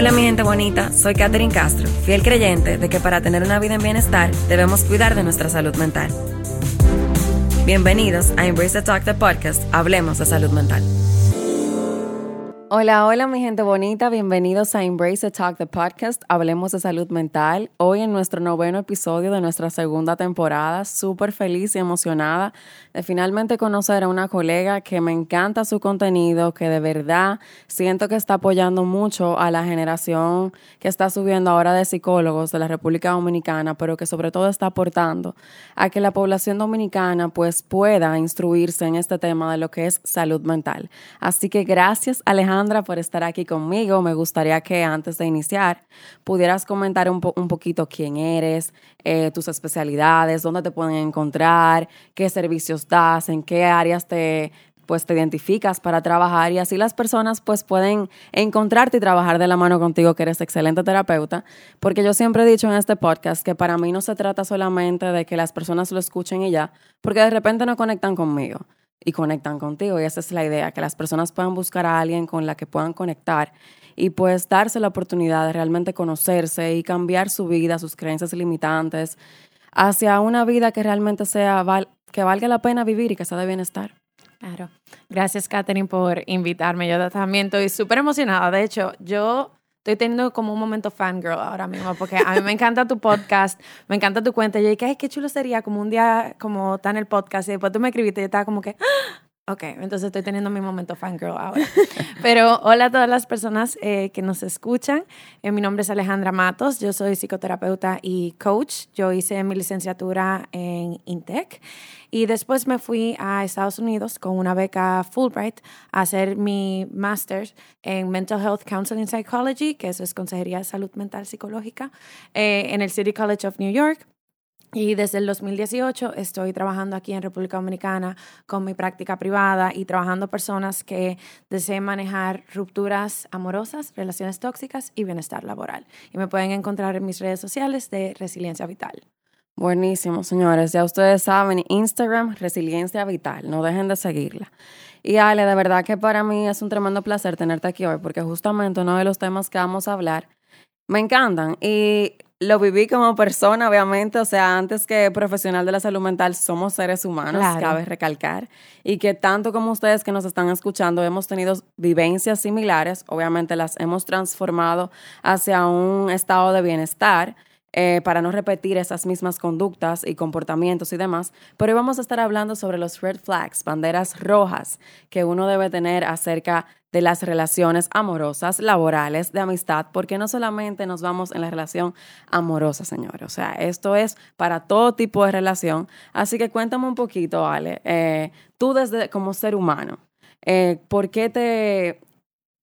Hola mi gente bonita, soy Katherine Castro, fiel creyente de que para tener una vida en bienestar debemos cuidar de nuestra salud mental. Bienvenidos a Embrace the Talk, the podcast, Hablemos de Salud Mental. Hola, hola mi gente bonita, bienvenidos a Embrace the Talk, the podcast, Hablemos de Salud Mental. Hoy en nuestro noveno episodio de nuestra segunda temporada, súper feliz y emocionada de finalmente conocer a una colega que me encanta su contenido, que de verdad siento que está apoyando mucho a la generación que está subiendo ahora de psicólogos de la República Dominicana, pero que sobre todo está aportando a que la población dominicana pues pueda instruirse en este tema de lo que es salud mental. Así que gracias Alejandro por estar aquí conmigo. Me gustaría que antes de iniciar pudieras comentar un, un poquito quién eres, eh, tus especialidades, dónde te pueden encontrar, qué servicios das, en qué áreas te pues te identificas para trabajar y así las personas pues pueden encontrarte y trabajar de la mano contigo que eres excelente terapeuta, porque yo siempre he dicho en este podcast que para mí no se trata solamente de que las personas lo escuchen y ya, porque de repente no conectan conmigo y conectan contigo. Y esa es la idea, que las personas puedan buscar a alguien con la que puedan conectar y pues darse la oportunidad de realmente conocerse y cambiar su vida, sus creencias limitantes, hacia una vida que realmente sea, que valga la pena vivir y que sea de bienestar. Claro. Gracias, Katherine, por invitarme. Yo también estoy súper emocionada. De hecho, yo Estoy teniendo como un momento fangirl ahora mismo, porque a mí me encanta tu podcast, me encanta tu cuenta. Y yo dije, ay, qué chulo sería como un día como está en el podcast. Y después tú me escribiste y yo estaba como que, ¡Ah! Ok, entonces estoy teniendo mi momento fangirl ahora. Pero hola a todas las personas eh, que nos escuchan. Eh, mi nombre es Alejandra Matos, yo soy psicoterapeuta y coach. Yo hice mi licenciatura en INTEC y después me fui a Estados Unidos con una beca Fulbright a hacer mi master's en Mental Health Counseling Psychology, que eso es Consejería de Salud Mental Psicológica, eh, en el City College of New York. Y desde el 2018 estoy trabajando aquí en República Dominicana con mi práctica privada y trabajando personas que deseen manejar rupturas amorosas, relaciones tóxicas y bienestar laboral. Y me pueden encontrar en mis redes sociales de Resiliencia Vital. Buenísimo, señores. Ya ustedes saben, Instagram, Resiliencia Vital. No dejen de seguirla. Y Ale, de verdad que para mí es un tremendo placer tenerte aquí hoy porque justamente uno de los temas que vamos a hablar me encantan. Y lo viví como persona, obviamente, o sea, antes que profesional de la salud mental, somos seres humanos, cabe recalcar, y que tanto como ustedes que nos están escuchando hemos tenido vivencias similares, obviamente las hemos transformado hacia un estado de bienestar. Eh, para no repetir esas mismas conductas y comportamientos y demás, pero hoy vamos a estar hablando sobre los red flags, banderas rojas que uno debe tener acerca de las relaciones amorosas, laborales, de amistad, porque no solamente nos vamos en la relación amorosa, señores. O sea, esto es para todo tipo de relación. Así que cuéntame un poquito, Ale, eh, tú desde como ser humano, eh, ¿por qué te,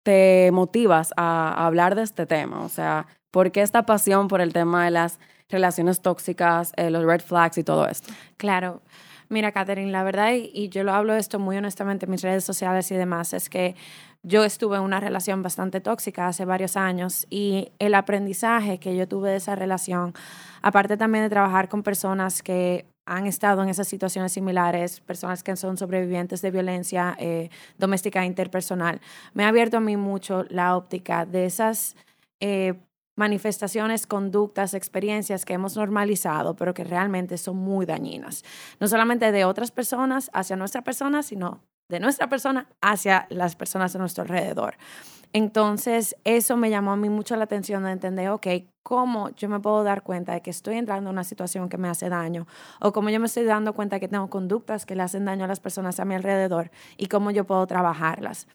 te motivas a, hablar de este tema? O sea, ¿por qué esta pasión por el tema de las relaciones tóxicas, eh, los red flags y todo esto? Claro. Mira, Catherine, la verdad, y yo lo hablo esto muy honestamente en mis redes sociales y demás, es que yo estuve en una relación bastante tóxica hace varios años y el aprendizaje que yo tuve de esa relación, aparte también de trabajar con personas que han estado en esas situaciones similares, personas que son sobrevivientes de violencia eh, doméstica interpersonal, me ha abierto a mí mucho la óptica de esas eh, manifestaciones, conductas, experiencias que hemos normalizado, pero que realmente son muy dañinas. No solamente de otras personas hacia nuestra persona, sino de nuestra persona hacia las personas a nuestro alrededor. Entonces, eso me llamó a mí mucho la atención de entender, ok, cómo yo me puedo dar cuenta de que estoy entrando en una situación que me hace daño, o cómo yo me estoy dando cuenta de que tengo conductas que le hacen daño a las personas a mi alrededor y cómo yo puedo trabajarlas.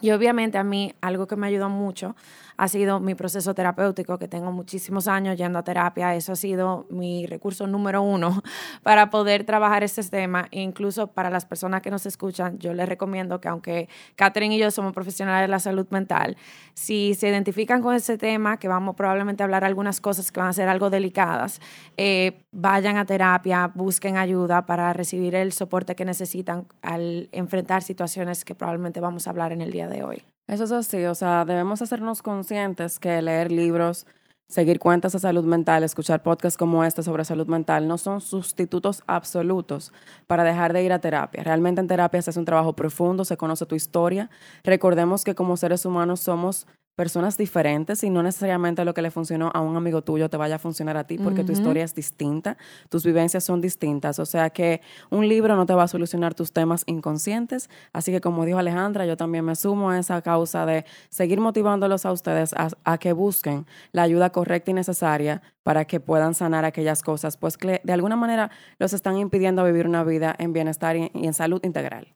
Y obviamente a mí algo que me ayudó mucho ha sido mi proceso terapéutico, que tengo muchísimos años yendo a terapia. Eso ha sido mi recurso número uno para poder trabajar este tema. E incluso para las personas que nos escuchan, yo les recomiendo que aunque Catherine y yo somos profesionales de la salud mental, si se identifican con ese tema, que vamos probablemente a hablar algunas cosas que van a ser algo delicadas, eh, vayan a terapia, busquen ayuda para recibir el soporte que necesitan al enfrentar situaciones que probablemente vamos a hablar en el día de hoy. Eso es así, o sea, debemos hacernos conscientes que leer libros, seguir cuentas de salud mental, escuchar podcasts como este sobre salud mental no son sustitutos absolutos para dejar de ir a terapia. Realmente en terapia se hace un trabajo profundo, se conoce tu historia. Recordemos que como seres humanos somos personas diferentes y no necesariamente lo que le funcionó a un amigo tuyo te vaya a funcionar a ti porque tu historia es distinta, tus vivencias son distintas. O sea que un libro no te va a solucionar tus temas inconscientes. Así que como dijo Alejandra, yo también me sumo a esa causa de seguir motivándolos a ustedes a, que busquen la ayuda correcta y necesaria para que puedan sanar aquellas cosas, pues que de alguna manera los están impidiendo vivir una vida en bienestar y en salud integral.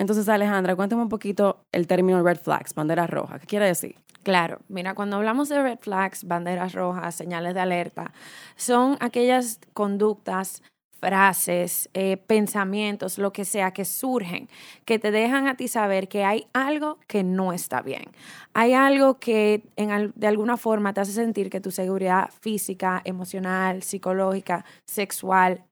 Entonces, Alejandra, cuéntame un poquito el término red flags, bandera roja. ¿Qué quiere decir? Claro, mira, cuando hablamos de red flags, banderas rojas, señales de alerta, son aquellas conductas frases, eh, pensamientos, lo que sea que surgen, que te dejan a ti saber que hay algo que no está bien. Hay algo que de alguna forma te hace sentir que tu seguridad física, emocional, psicológica, sexual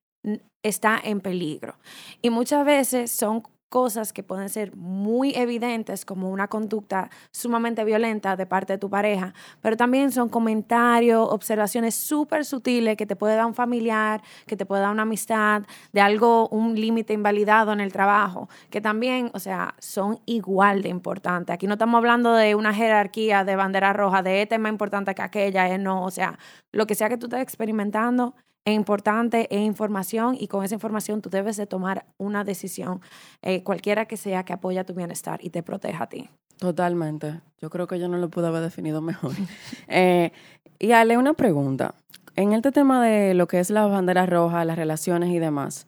está en peligro. Y muchas veces son cosas que pueden ser muy evidentes como una conducta sumamente violenta de parte de tu pareja, pero también son comentarios, observaciones súper sutiles que te puede dar un familiar, que te puede dar una amistad, de algo, un límite invalidado en el trabajo, que también, o sea, son igual de importantes. Aquí no estamos hablando de una jerarquía de bandera roja, de este es más importante que aquella, es no, o sea, lo que sea que tú estés experimentando es importante, es información y con esa información tú debes de tomar una decisión, eh, cualquiera que sea que apoya tu bienestar y te proteja a ti. Totalmente. Yo creo que yo no lo pude haber definido mejor. eh, y Ale, una pregunta. En este tema de lo que es la bandera roja, las relaciones y demás,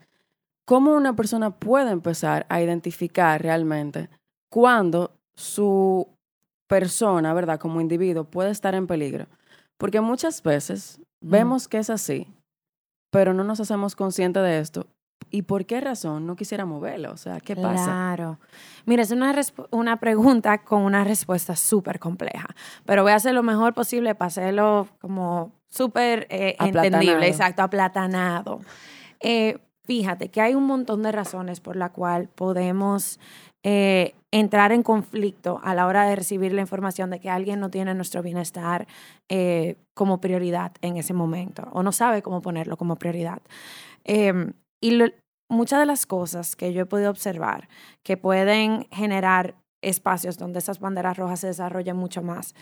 ¿cómo una persona puede empezar a identificar realmente cuando su persona, ¿verdad? Como individuo puede estar en peligro? Porque muchas veces vemos que es así, pero no nos hacemos conscientes de esto. ¿Y por qué razón no quisiera moverlo? O sea, ¿qué pasa? Claro. Mira, es una, una pregunta con una respuesta súper compleja, pero voy a hacer lo mejor posible para hacerlo como súper eh, entendible, exacto, aplatanado. Eh, fíjate que hay un montón de razones por la cual podemos eh, entrar en conflicto a la hora de recibir la información de que alguien no tiene nuestro bienestar eh, como prioridad en ese momento o no sabe cómo ponerlo como prioridad. Em, y muchas de las cosas que yo he podido observar que pueden generar espacios donde esas banderas rojas se desarrollen mucho más,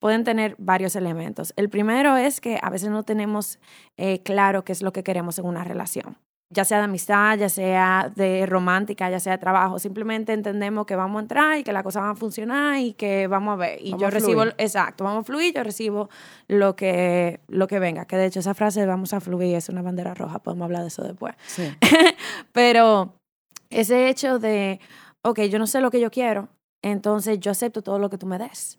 pueden tener varios elementos. El primero es que a veces no tenemos eh, claro qué es lo que queremos en una relación ya sea de amistad, ya sea de romántica, ya sea de trabajo. Simplemente entendemos que vamos a entrar y que la cosa va a funcionar y que vamos a ver. Y yo recibo, exacto, vamos a fluir, yo recibo lo que, lo que venga. Que de hecho esa frase de vamos a fluir es una bandera roja, podemos hablar de eso después. Sí. Pero ese hecho de, ok, yo no sé lo que yo quiero, entonces yo acepto todo lo que tú me des.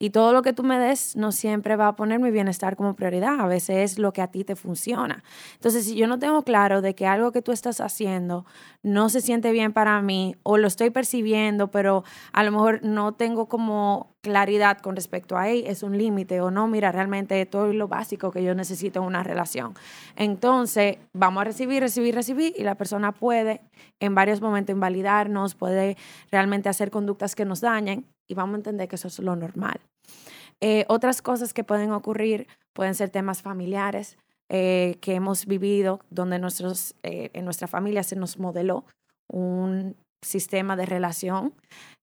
Y todo lo que tú me des no siempre va a poner mi bienestar como prioridad, a veces es lo que a ti te funciona. Entonces, si yo no tengo claro de que algo que tú estás haciendo no se siente bien para mí o lo estoy percibiendo, pero a lo mejor no tengo como claridad con respecto a, él, es un límite o no, mira, realmente todo es lo básico que yo necesito en una relación. Entonces, vamos a recibir, recibir, recibir y la persona puede en varios momentos invalidarnos, puede realmente hacer conductas que nos dañen y vamos a entender que eso es lo normal. Eh, otras cosas que pueden ocurrir pueden ser temas familiares eh, que hemos vivido, donde nuestros, eh, en nuestra familia se nos modeló un sistema de relación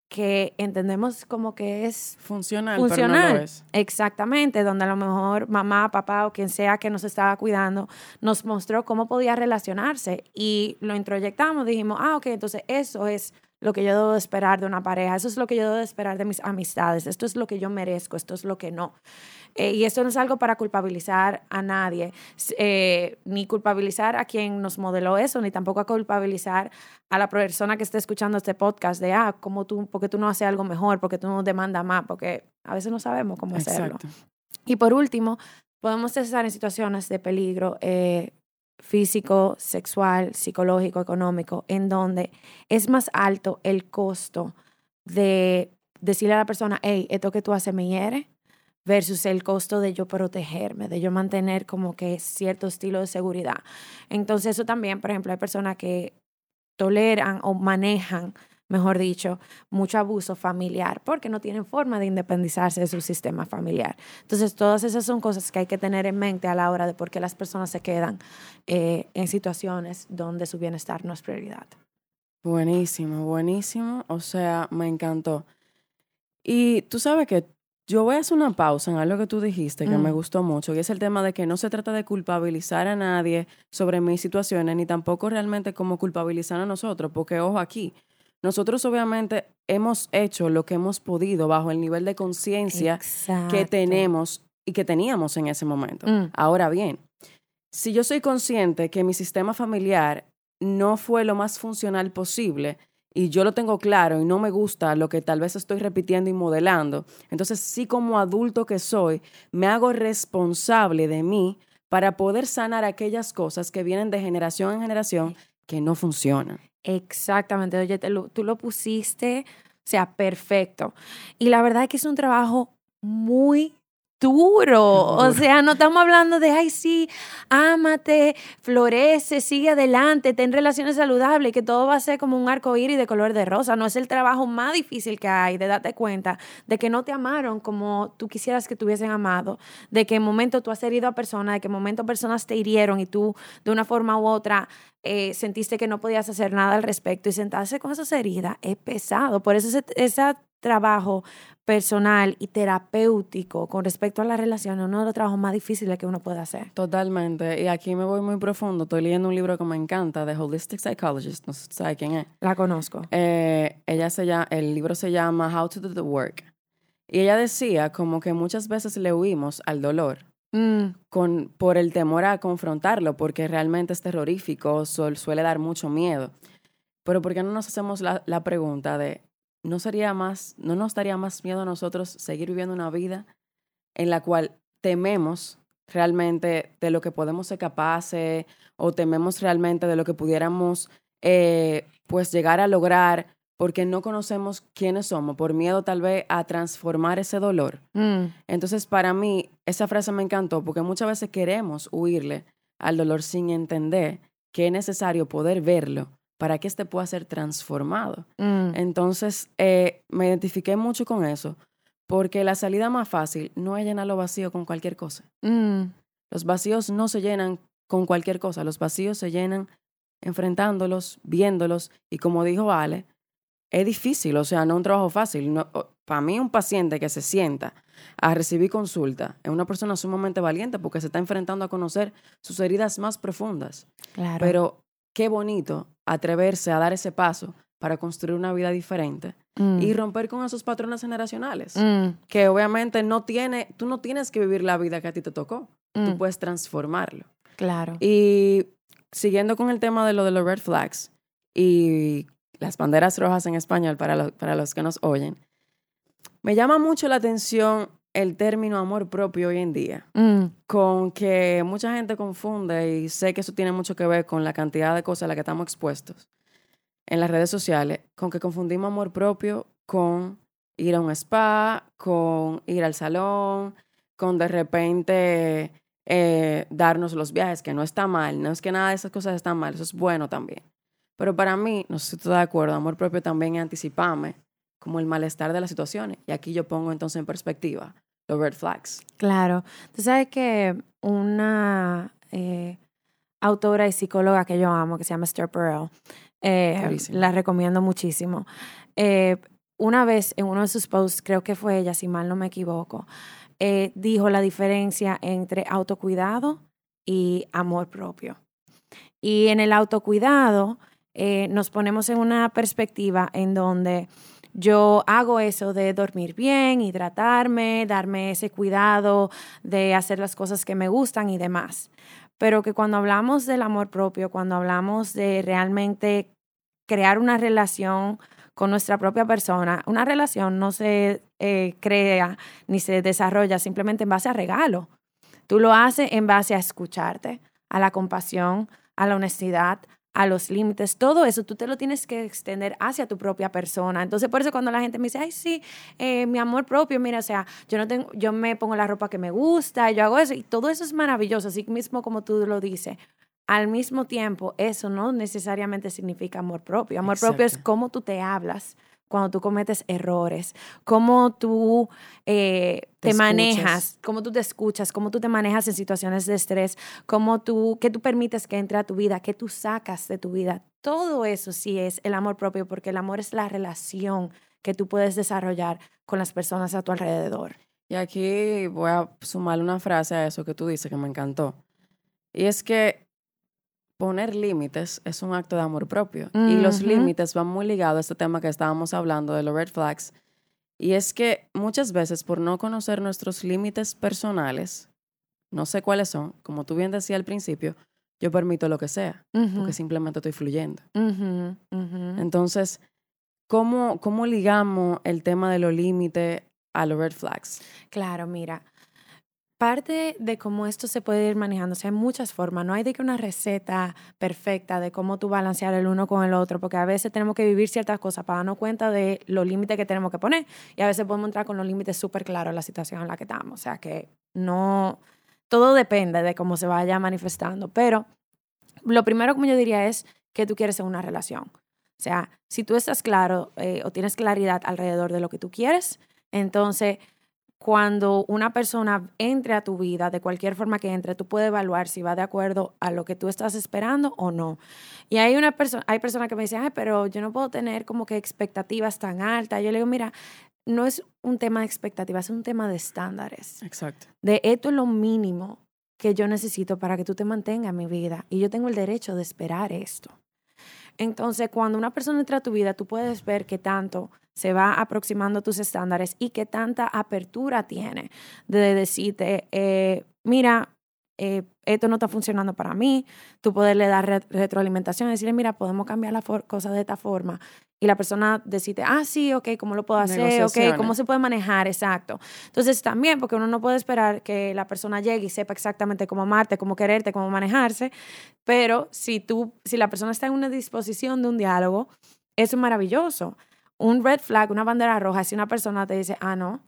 que entendemos como que es funcional, funcional. Pero no es. Exactamente, donde a lo mejor mamá, papá o quien sea que nos estaba cuidando nos mostró cómo podía relacionarse y lo introyectamos, dijimos, ah, ok, entonces eso es lo que yo debo de esperar de una pareja, eso es lo que yo debo de esperar de mis amistades, esto es lo que yo merezco, esto es lo que no. Eh, y esto no es algo para culpabilizar a nadie, eh, ni culpabilizar a quien nos modeló eso, ni tampoco a culpabilizar a la persona que esté escuchando este podcast de, ah, ¿cómo tú, porque tú no haces algo mejor, porque tú no demandas más, porque a veces no sabemos cómo hacerlo. Y por último, podemos estar en situaciones de peligro eh, físico, sexual, psicológico, económico, en donde es más alto el costo de decirle a la persona, hey, esto que tú haces me hiere, versus el costo de yo protegerme, de yo mantener como que cierto estilo de seguridad. Entonces eso también, por ejemplo, hay personas que toleran o manejan mejor dicho, mucho abuso familiar, porque no tienen forma de independizarse de su sistema familiar. Entonces, todas esas son cosas que hay que tener en mente a la hora de por qué las personas se quedan eh, en situaciones donde su bienestar no es prioridad. Buenísimo, buenísimo. O sea, me encantó. Y tú sabes que Yo voy a hacer una pausa en algo que tú dijiste que me Mm. gustó mucho, y es el tema de que no se trata de culpabilizar a nadie sobre mis situaciones, ni tampoco realmente como culpabilizar a nosotros, porque ojo aquí, nosotros obviamente hemos hecho lo que hemos podido bajo el nivel de conciencia que tenemos y que teníamos en ese momento. Mm. Ahora bien, si yo soy consciente que mi sistema familiar no fue lo más funcional posible y yo lo tengo claro y no me gusta lo que tal vez estoy repitiendo y modelando, entonces sí como adulto que soy, me hago responsable de mí para poder sanar aquellas cosas que vienen de generación en generación que no funcionan. Exactamente, oye, te lo- tú lo pusiste, o sea, perfecto. Y la verdad es que es un trabajo muy duro. O sea, no estamos hablando de, ay, sí, ámate, florece, sigue adelante, ten relaciones saludables, que todo va a ser como un arco iris de color de rosa. No es el trabajo más difícil que hay de darte cuenta de que no te amaron como tú quisieras que te hubiesen amado, de que en momento tú has herido a personas, de que en momento personas te hirieron y tú de una forma u otra eh, sentiste que no podías hacer nada al respecto y sentarse con esas heridas es pesado. Por eso ese trabajo personal y terapéutico con respecto a las relaciones es uno de los trabajos más difíciles que uno puede hacer. Totalmente. Y aquí me voy muy profundo. Estoy leyendo un libro que me encanta de Holistic Psychologist. No sé si sabe quién es. La conozco. Eh, ella se llama, el libro se llama How to Do the Work. Y ella decía como que muchas veces le huimos al dolor Mm, con, por el temor a confrontarlo, porque realmente es terrorífico, suel- suele dar mucho miedo. Pero ¿por qué no nos hacemos la, la pregunta de, ¿no sería más, no nos daría más miedo a nosotros seguir viviendo una vida en la cual tememos realmente de lo que podemos ser capaces o tememos realmente de lo que pudiéramos eh, pues llegar a lograr porque no conocemos quiénes somos, por miedo tal vez a transformar ese dolor? mm, Entonces, para mí, esa frase me encantó porque muchas veces queremos huirle al dolor sin entender que es necesario poder verlo para que éste pueda ser transformado. mm. Entonces, eh, me identifiqué mucho con eso porque la salida más fácil no es llenar los vacíos con cualquier cosa. Mm, Los vacíos no se llenan con cualquier cosa, los vacíos se llenan enfrentándolos, viéndolos y como dijo Ale, es difícil, o sea, no es un trabajo fácil. No, para mí un paciente que se sienta a recibir consulta es una persona sumamente valiente porque se está enfrentando a conocer sus heridas más profundas. claro. Pero qué bonito atreverse a dar ese paso para construir una vida diferente Mm, y romper con esos patrones generacionales. mm, Que obviamente no tiene, tú no tienes que vivir la vida que a ti te tocó, tú mm, puedes transformarlo. claro. Y siguiendo con el tema de lo de los red flags y las banderas rojas en español para, lo- para los que nos oyen, me llama mucho la atención el término amor propio hoy en día, Mm, con que mucha gente confunde y sé que eso tiene mucho que ver con la cantidad de cosas a las que estamos expuestos en las redes sociales, con que confundimos amor propio con ir a un spa, con ir al salón, con de repente eh, darnos los viajes, que no está mal, no es que nada de esas cosas están mal, eso es bueno también. Pero para mí, no sé si tú estás de acuerdo, amor propio también es anticiparme como el malestar de las situaciones. Y aquí yo pongo entonces en perspectiva los red flags. Claro. Tú sabes que una eh, autora y psicóloga que yo amo, que se llama Esther Perel, eh, la recomiendo muchísimo. Eh, una vez en uno de sus posts, creo que fue ella, si mal no me equivoco, dijo la diferencia entre autocuidado y amor propio. Y en el autocuidado nos ponemos en una perspectiva en donde yo hago eso de dormir bien, hidratarme, darme ese cuidado de hacer las cosas que me gustan y demás. Pero que cuando hablamos del amor propio, cuando hablamos de realmente crear una relación con nuestra propia persona, una relación no se eh, crea ni se desarrolla simplemente en base a regalo. Tú lo haces en base a escucharte, a la compasión, a la honestidad, a los límites, todo eso tú te lo tienes que extender hacia tu propia persona. Entonces, por eso cuando la gente me dice, ay, sí, eh, mi amor propio, mira, o sea, yo no tengo, yo me pongo la ropa que me gusta, yo hago eso, y todo eso es maravilloso, así mismo como tú lo dices. Al mismo tiempo, eso no necesariamente significa amor propio. Amor propio es cómo tú te hablas cuando tú cometes errores, cómo tú eh, Te te, manejas, cómo tú te escuchas, cómo tú te manejas en situaciones de estrés, cómo tú, qué tú permites que entre a tu vida, qué tú sacas de tu vida. Todo eso sí es el amor propio, porque el amor es la relación que tú puedes desarrollar con las personas a tu alrededor. Y aquí voy a sumarle una frase a eso que tú dices que me encantó. Y es que poner límites es un acto de amor propio. Y los límites van muy ligados a este tema que estábamos hablando de los red flags. Y es que muchas veces por no conocer nuestros límites personales, no sé cuáles son, como tú bien decías al principio, yo permito lo que sea, porque simplemente estoy fluyendo. Entonces, ¿cómo, cómo ligamos el tema de los límites a los red flags? Claro, mira, parte de cómo esto se puede ir manejando, o sea, hay muchas formas, no hay de que una receta perfecta de cómo tú balancear el uno con el otro, porque a veces tenemos que vivir ciertas cosas para darnos cuenta de los límites que tenemos que poner y a veces podemos entrar con los límites súper claros en la situación en la que estamos, o sea, que no, todo depende de cómo se vaya manifestando, pero lo primero como yo diría es que tú quieres en una relación. O sea, si tú estás claro eh, o tienes claridad alrededor de lo que tú quieres, entonces cuando una persona entre a tu vida, de cualquier forma que entre, tú puedes evaluar si va de acuerdo a lo que tú estás esperando o no. Y hay una persona, hay personas que me dicen, ay, pero yo no puedo tener como que expectativas tan altas. Yo le digo, mira, no es un tema de expectativas, es un tema de estándares Exacto. de esto es lo mínimo que yo necesito para que tú te mantengas en mi vida y yo tengo el derecho de esperar esto. Entonces, cuando una persona entra a tu vida, tú puedes ver qué tanto se va aproximando a tus estándares y qué tanta apertura tiene de decirte, eh, mira, eh, esto no está funcionando para mí, tú poderle dar re- retroalimentación, decirle, mira, podemos cambiar la for- cosa de esta forma. Y la persona decide, ah, sí, ok, ¿cómo lo puedo hacer? Ok. ¿cómo se puede manejar? Exacto. Entonces también, porque uno no puede esperar que la persona llegue y sepa exactamente cómo amarte, cómo quererte, cómo manejarse, pero si tú, si la persona está en una disposición de un diálogo, eso es maravilloso. Un red flag, una bandera roja, si una persona te dice, ah, no,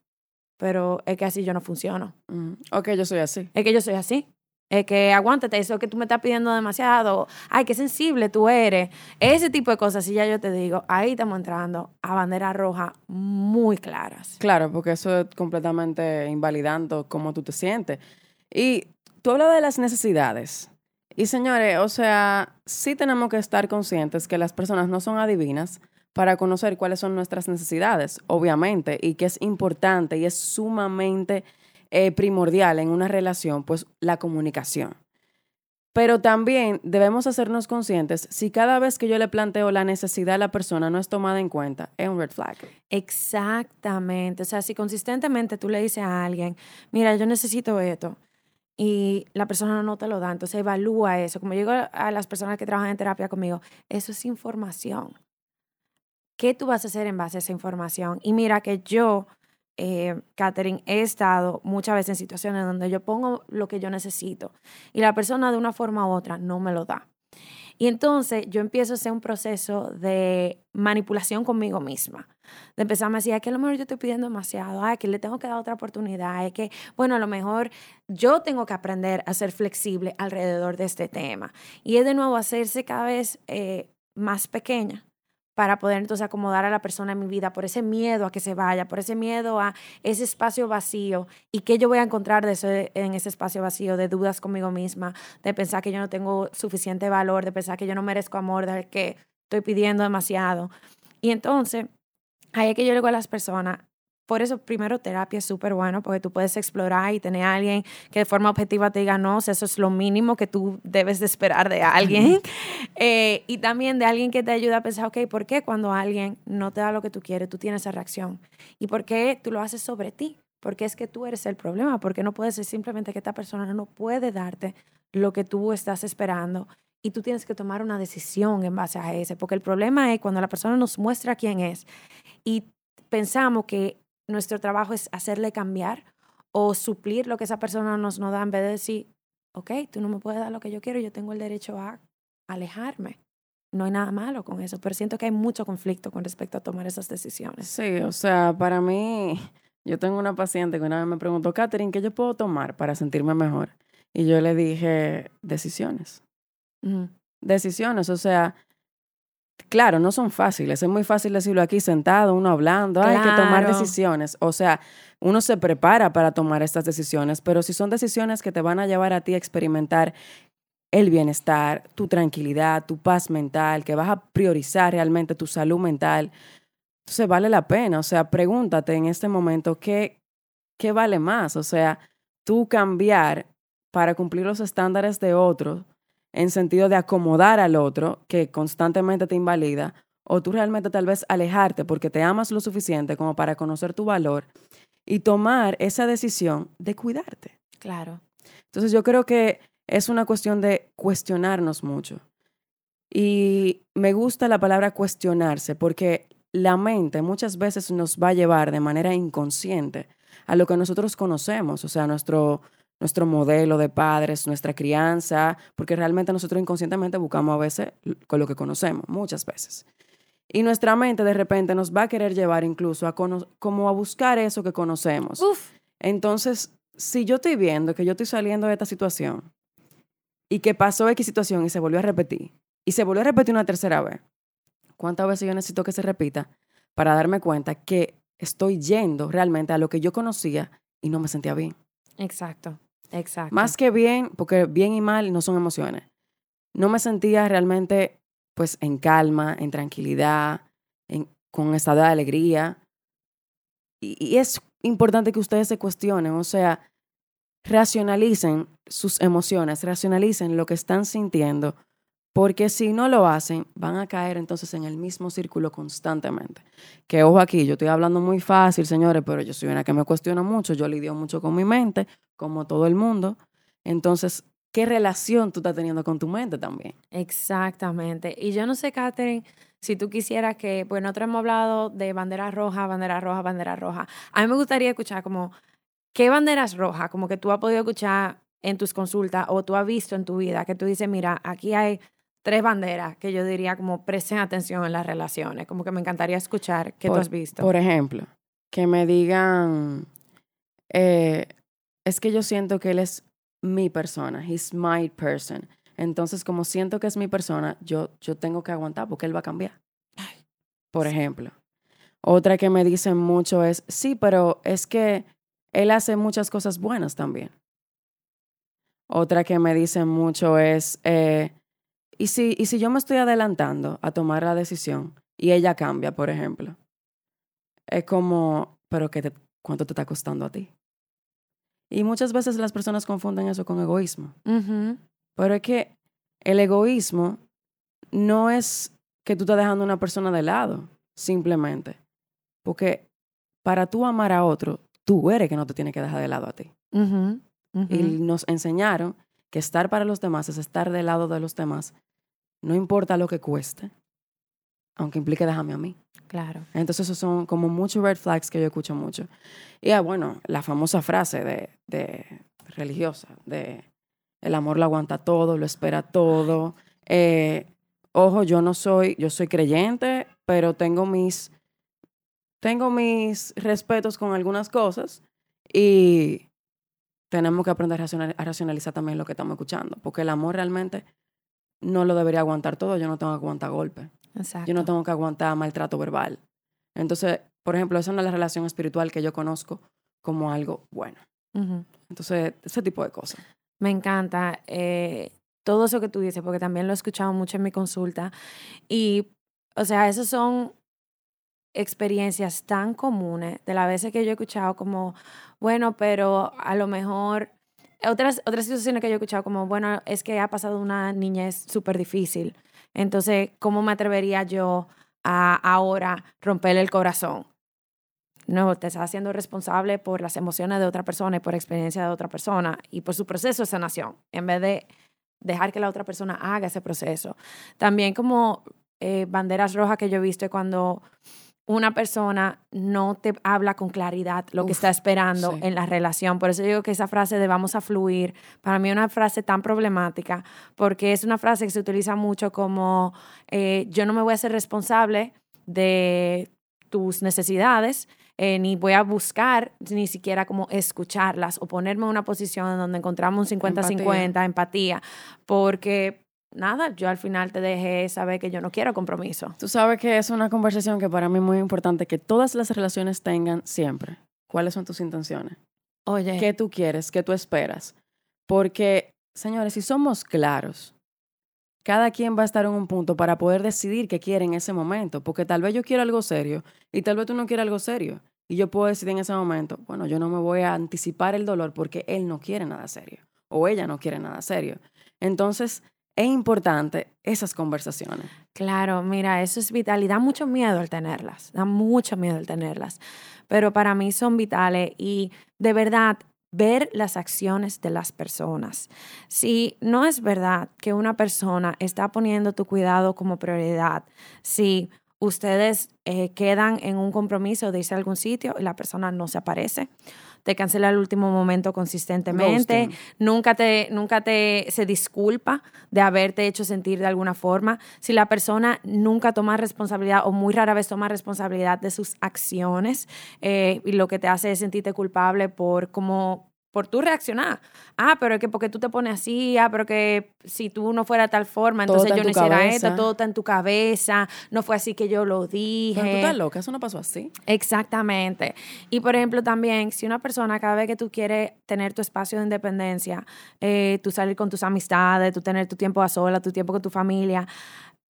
pero es que así yo no funciono. Mm, Ok, yo soy así. Es que yo soy así. Es que aguántate, eso que tú me estás pidiendo demasiado. Ay, qué sensible tú eres. Ese tipo de cosas, si ya yo te digo, ahí estamos entrando a banderas rojas muy claras. Claro, porque eso es completamente invalidando cómo tú te sientes. Y tú hablas de las necesidades. Y señores, o sea, sí tenemos que estar conscientes que las personas no son adivinas para conocer cuáles son nuestras necesidades, obviamente, y que es importante y es sumamente eh, primordial en una relación, pues la comunicación. Pero también debemos hacernos conscientes si cada vez que yo le planteo la necesidad a la persona no es tomada en cuenta, es un red flag. Exactamente. O sea, si consistentemente tú le dices a alguien, mira, yo necesito esto, y la persona no te lo da, entonces evalúa eso. Como digo a las personas que trabajan en terapia conmigo, eso es información. ¿Qué tú vas a hacer en base a esa información? Y mira que yo, eh, Catherine, he estado muchas veces en situaciones donde yo pongo lo que yo necesito y la persona de una forma u otra no me lo da. Y entonces yo empiezo a hacer un proceso de manipulación conmigo misma. De empezarme a decir, "Ay, que a lo mejor yo estoy pidiendo demasiado, ay, que le tengo que dar otra oportunidad, es que, bueno, a lo mejor yo tengo que aprender a ser flexible alrededor de este tema. Y es de nuevo hacerse cada vez eh, más pequeña para poder entonces acomodar a la persona en mi vida por ese miedo a que se vaya, por ese miedo a ese espacio vacío y qué yo voy a encontrar de ese- en ese espacio vacío de dudas conmigo misma, de pensar que yo no tengo suficiente valor, de pensar que yo no merezco amor, de que estoy pidiendo demasiado. Y entonces, ahí es que yo le digo a las personas, por eso primero terapia es súper bueno porque tú puedes explorar y tener a alguien que de forma objetiva te diga, no, o sea, eso es lo mínimo que tú debes de esperar de alguien. Eh, y también de alguien que te ayuda a pensar, ok, ¿por qué cuando alguien no te da lo que tú quieres, tú tienes esa reacción? ¿Y por qué tú lo haces sobre ti? Porque es que tú eres el problema, porque no puede ser simplemente que esta persona no puede darte lo que tú estás esperando y tú tienes que tomar una decisión en base a ese, porque el problema es cuando la persona nos muestra quién es y pensamos que nuestro trabajo es hacerle cambiar o suplir lo que esa persona nos no da en vez de decir, ok, tú no me puedes dar lo que yo quiero, yo tengo el derecho a alejarme. No hay nada malo con eso, pero siento que hay mucho conflicto con respecto a tomar esas decisiones. Sí, o sea, para mí, yo tengo una paciente que una vez me preguntó, Catherine, ¿qué yo puedo tomar para sentirme mejor? Y yo le dije, decisiones. Decisiones, o sea, claro, no son fáciles. Es muy fácil decirlo aquí sentado, uno hablando, hay que tomar decisiones. O sea, uno se prepara para tomar estas decisiones, pero si son decisiones que te van a llevar a ti a experimentar el bienestar, tu tranquilidad, tu paz mental, que vas a priorizar realmente tu salud mental, entonces vale la pena. O sea, pregúntate en este momento qué, ¿qué vale más? O sea, tú cambiar para cumplir los estándares de otro en sentido de acomodar al otro que constantemente te invalida, o tú realmente tal vez alejarte porque te amas lo suficiente como para conocer tu valor y tomar esa decisión de cuidarte. Claro. Entonces yo creo que es una cuestión de cuestionarnos mucho. Y me gusta la palabra cuestionarse porque la mente muchas veces nos va a llevar de manera inconsciente a lo que nosotros conocemos, o sea, nuestro, nuestro modelo de padres, nuestra crianza, porque realmente nosotros inconscientemente buscamos a veces con lo que conocemos, muchas veces. Y nuestra mente de repente nos va a querer llevar incluso a como a buscar eso que conocemos. Entonces, si yo estoy viendo que yo estoy saliendo de esta situación y que pasó X situación y se volvió a repetir, y se volvió a repetir una tercera vez, ¿cuántas veces yo necesito que se repita para darme cuenta que estoy yendo realmente a lo que yo conocía y no me sentía bien? Exacto, exacto. Más que bien, porque bien y mal no son emociones. No me sentía realmente pues en calma, en tranquilidad, en, con estado de alegría. Y, es importante que ustedes se cuestionen, o sea, racionalicen sus emociones, racionalicen lo que están sintiendo, porque si no lo hacen, van a caer entonces en el mismo círculo constantemente. Que ojo aquí, yo estoy hablando muy fácil, señores, pero yo soy una que me cuestiona mucho, yo lidio mucho con mi mente, como todo el mundo. Entonces, qué relación tú estás teniendo con tu mente también. Exactamente. Y yo no sé, Catherine, si tú quisieras que, pues nosotros hemos hablado de bandera roja, bandera roja, bandera roja. A mí me gustaría escuchar como, ¿qué banderas rojas? Como que tú has podido escuchar en tus consultas o tú has visto en tu vida, que tú dices, mira, aquí hay tres banderas que yo diría como presten atención en las relaciones, como que me encantaría escuchar qué tú has visto. Por ejemplo, que me digan, eh, es que yo siento que él es mi persona, he's my person. Entonces, como siento que es mi persona, yo, yo tengo que aguantar porque él va a cambiar. Por ejemplo. Otra que me dicen mucho es, sí, pero es que él hace muchas cosas buenas también. Otra que me dicen mucho es, eh, ¿y, si, y si yo me estoy adelantando a tomar la decisión y ella cambia, por ejemplo? Es como, pero que ¿cuánto te está costando a ti? Y muchas veces las personas confunden eso con egoísmo. Pero es que el egoísmo no es que tú estás dejando a una persona de lado, simplemente. Porque para tú amar a otro, tú eres que no te tiene que dejar de lado a ti. Y nos enseñaron que estar para los demás es estar del lado de los demás, no importa lo que cueste, aunque implique dejarme a mí. Claro. Entonces, esos son como muchos red flags que yo escucho mucho. Y ah, bueno, la famosa frase de, de religiosa, de el amor lo aguanta todo, lo espera todo. Eh, ojo, yo no soy, yo soy creyente, pero tengo mis, tengo mis respetos con algunas cosas y tenemos que aprender a racionalizar también lo que estamos escuchando, porque el amor realmente no lo debería aguantar todo, yo no tengo que aguantar golpes. Yo no tengo que aguantar maltrato verbal. Entonces, por ejemplo, esa no es la relación espiritual que yo conozco como algo bueno. Entonces, ese tipo de cosas. Me encanta eh, todo eso que tú dices, porque también lo he escuchado mucho en mi consulta. Y, o sea, esas son experiencias tan comunes de las veces que yo he escuchado como, bueno, pero a lo mejor otras, otras situaciones que yo he escuchado como, bueno, es que ha pasado una niñez súper difícil entonces, ¿cómo me atrevería yo a ahora romperle el corazón? No, te estás haciendo responsable por las emociones de otra persona y por experiencia de otra persona y por su proceso de sanación, en vez de dejar que la otra persona haga ese proceso. También como eh, banderas rojas que yo he visto cuando una persona no te habla con claridad lo que está esperando en la relación. Por eso digo que esa frase de vamos a fluir, para mí es una frase tan problemática, porque es una frase que se utiliza mucho como eh, yo no me voy a ser responsable de tus necesidades, eh, ni voy a buscar ni siquiera como escucharlas o ponerme en una posición donde encontramos un 50-50, empatía, porque nada, yo al final te dejé saber que yo no quiero compromiso. Tú sabes que es una conversación que para mí es muy importante que todas las relaciones tengan siempre. ¿Cuáles son tus intenciones? Oye. ¿Qué tú quieres? ¿Qué tú esperas? Porque, señores, si somos claros, cada quien va a estar en un punto para poder decidir qué quiere en ese momento. Porque tal vez yo quiero algo serio y tal vez tú no quieras algo serio. Y yo puedo decir en ese momento, bueno, yo no me voy a anticipar el dolor porque él no quiere nada serio o ella no quiere nada serio. Entonces, es importante esas conversaciones. Claro, mira, eso es vital y da mucho miedo el tenerlas, da mucho miedo el tenerlas, pero para mí son vitales y de verdad ver las acciones de las personas. Si no es verdad que una persona está poniendo tu cuidado como prioridad, si ustedes eh, quedan en un compromiso de irse a algún sitio y la persona no se aparece, te cancela el último momento consistentemente, nunca te, nunca te se disculpa de haberte hecho sentir de alguna forma. Si la persona nunca toma responsabilidad o muy rara vez toma responsabilidad de sus acciones eh, y lo que te hace es sentirte culpable por cómo por tú reaccionar. Ah, pero es que porque tú te pones así, ah, pero que si tú no fuera de tal forma, entonces yo no hiciera esto, todo está en tu cabeza, no fue así que yo lo dije. Pero tú estás loca, eso no pasó así. Exactamente. Y por ejemplo, también, si una persona cada vez que tú quieres tener tu espacio de independencia, eh, tú salir con tus amistades, tú tener tu tiempo a sola, tu tiempo con tu familia,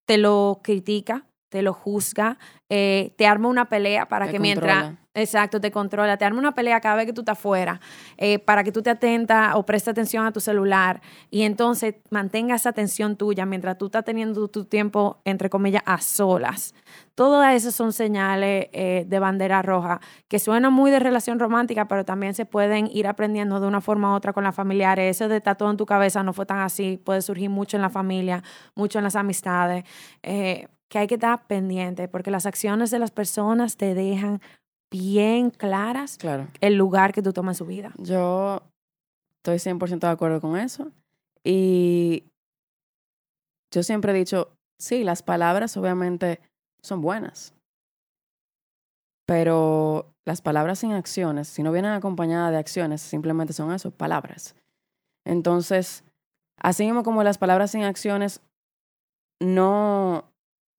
te lo critica, te lo juzga, eh, te arma una pelea para que mientras Exacto, te controla. Te arma una pelea cada vez que tú estás fuera eh, para que tú te atentas o prestes atención a tu celular y entonces mantenga esa atención tuya mientras tú estás teniendo tu tiempo, entre comillas, a solas. Todas esas son señales eh, de bandera roja que suenan muy de relación romántica, pero también se pueden ir aprendiendo de una forma u otra con las familiares. Eso de estar todo en tu cabeza no fue tan así. Puede surgir mucho en la familia, mucho en las amistades. Eh, que hay que estar pendiente porque las acciones de las personas te dejan bien claras claro. el lugar que tú tomas en su vida. Yo estoy 100% de acuerdo con eso. Y yo siempre he dicho, sí, las palabras obviamente son buenas. Pero las palabras sin acciones, si no vienen acompañadas de acciones, simplemente son eso, palabras. Entonces, así mismo como las palabras sin acciones no,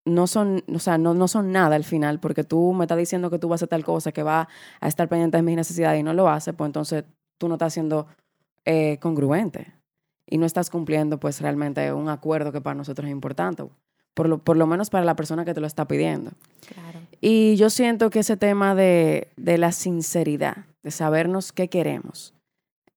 no son, o sea, no, no son nada al final, porque tú me estás diciendo que tú vas a hacer tal cosa, que va a estar pendiente de mis necesidades y no lo haces, pues entonces tú no estás siendo eh, congruente y no estás cumpliendo pues realmente un acuerdo que para nosotros es importante, por lo, por lo menos para la persona que te lo está pidiendo. Claro. Y yo siento que ese tema de, de la sinceridad, de sabernos qué queremos,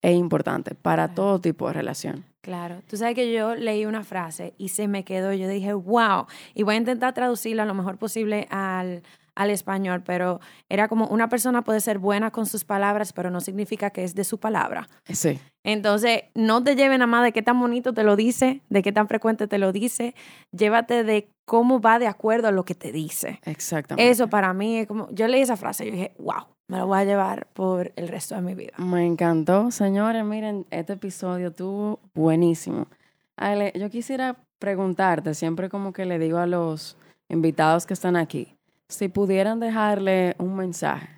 es importante para todo tipo de relación. Claro, tú sabes que yo leí una frase y se me quedó, yo dije, wow, y voy a intentar traducirla lo mejor posible al, al español, pero era como una persona puede ser buena con sus palabras, pero no significa que es de su palabra. Sí. Entonces, no te lleven a más de qué tan bonito te lo dice, de qué tan frecuente te lo dice, llévate de cómo va de acuerdo a lo que te dice. Exactamente. Eso para mí es como, yo leí esa frase y dije, wow, me lo voy a llevar por el resto de mi vida. Me encantó, señores. Miren, este episodio estuvo buenísimo. Ale, yo quisiera preguntarte, siempre como que le digo a los invitados que están aquí, si pudieran dejarle un mensaje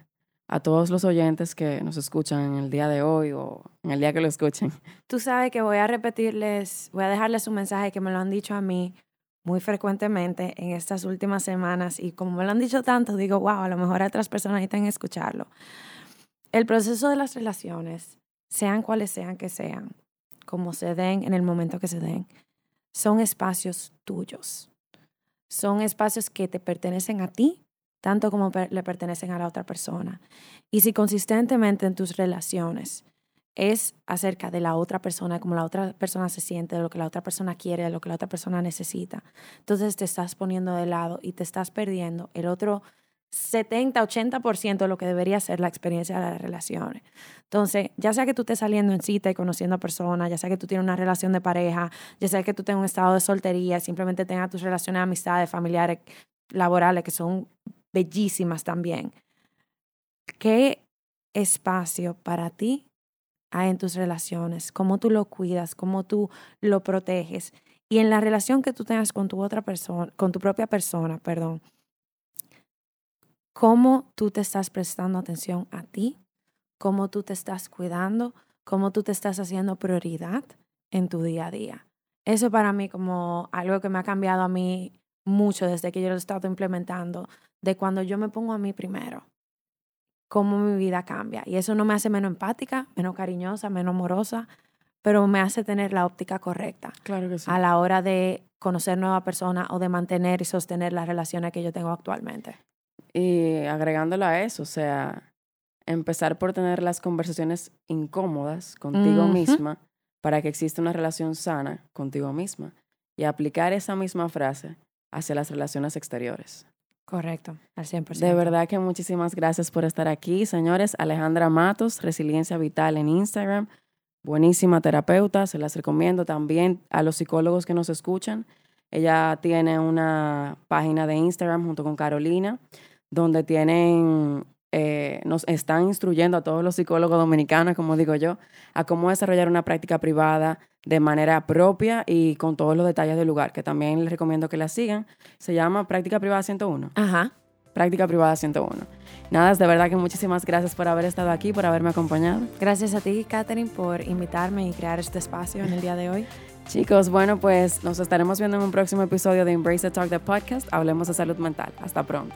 a todos los oyentes que nos escuchan en el día de hoy o en el día que lo escuchen. Tú sabes que voy a repetirles, voy a dejarles un mensaje que me lo han dicho a mí muy frecuentemente en estas últimas semanas y como me lo han dicho tanto, digo, wow, a lo mejor otras personas necesitan escucharlo. El proceso de las relaciones, sean cuales sean que sean, como se den en el momento que se den, son espacios tuyos. Son espacios que te pertenecen a ti, tanto como le pertenecen a la otra persona. Y si consistentemente en tus relaciones es acerca de la otra persona, cómo la otra persona se siente, de lo que la otra persona quiere, de lo que la otra persona necesita. Entonces te estás poniendo de lado y te estás perdiendo el otro 70, 80% de lo que debería ser la experiencia de las relaciones. Entonces, ya sea que tú estés saliendo en cita y conociendo a personas, ya sea que tú tienes una relación de pareja, ya sea que tú tengas un estado de soltería, simplemente tengas tus relaciones de amistades, familiares, laborales, que son bellísimas también. ¿Qué espacio para ti hay en tus relaciones, cómo tú lo cuidas, cómo tú lo proteges. Y en la relación que tú tengas con tu otra persona, con tu propia persona, perdón, cómo tú te estás prestando atención a ti, cómo tú te estás cuidando, cómo tú te estás haciendo prioridad en tu día a día. Eso para mí como algo que me ha cambiado a mí mucho desde que yo lo he estado implementando, de cuando yo me pongo a mí primero cómo mi vida cambia. Y eso no me hace menos empática, menos cariñosa, menos amorosa, pero me hace tener la óptica correcta. Claro que sí. A la hora de conocer nueva persona o de mantener y sostener las relaciones que yo tengo actualmente. Y agregándolo a eso, o sea, empezar por tener las conversaciones incómodas contigo misma para que exista una relación sana contigo misma y aplicar esa misma frase hacia las relaciones exteriores. Correcto, al 100%. De verdad que muchísimas gracias por estar aquí, señores. Alejandra Matos, Resiliencia Vital en Instagram. Buenísima terapeuta, se las recomiendo también a los psicólogos que nos escuchan. Ella tiene una página de Instagram junto con Carolina, donde tienen, eh, nos están instruyendo a todos los psicólogos dominicanos, como digo yo, a cómo desarrollar una práctica privada de manera propia y con todos los detalles del lugar, que también les recomiendo que la sigan. Se llama Práctica Privada 101. Ajá. Práctica Privada 101. Nada, de verdad que muchísimas gracias por haber estado aquí, por haberme acompañado. Gracias a ti, Katherine, por invitarme y crear este espacio en el día de hoy. Chicos, bueno, pues nos estaremos viendo en un próximo episodio de Embrace the Talk, the podcast. Hablemos de salud mental. Hasta pronto.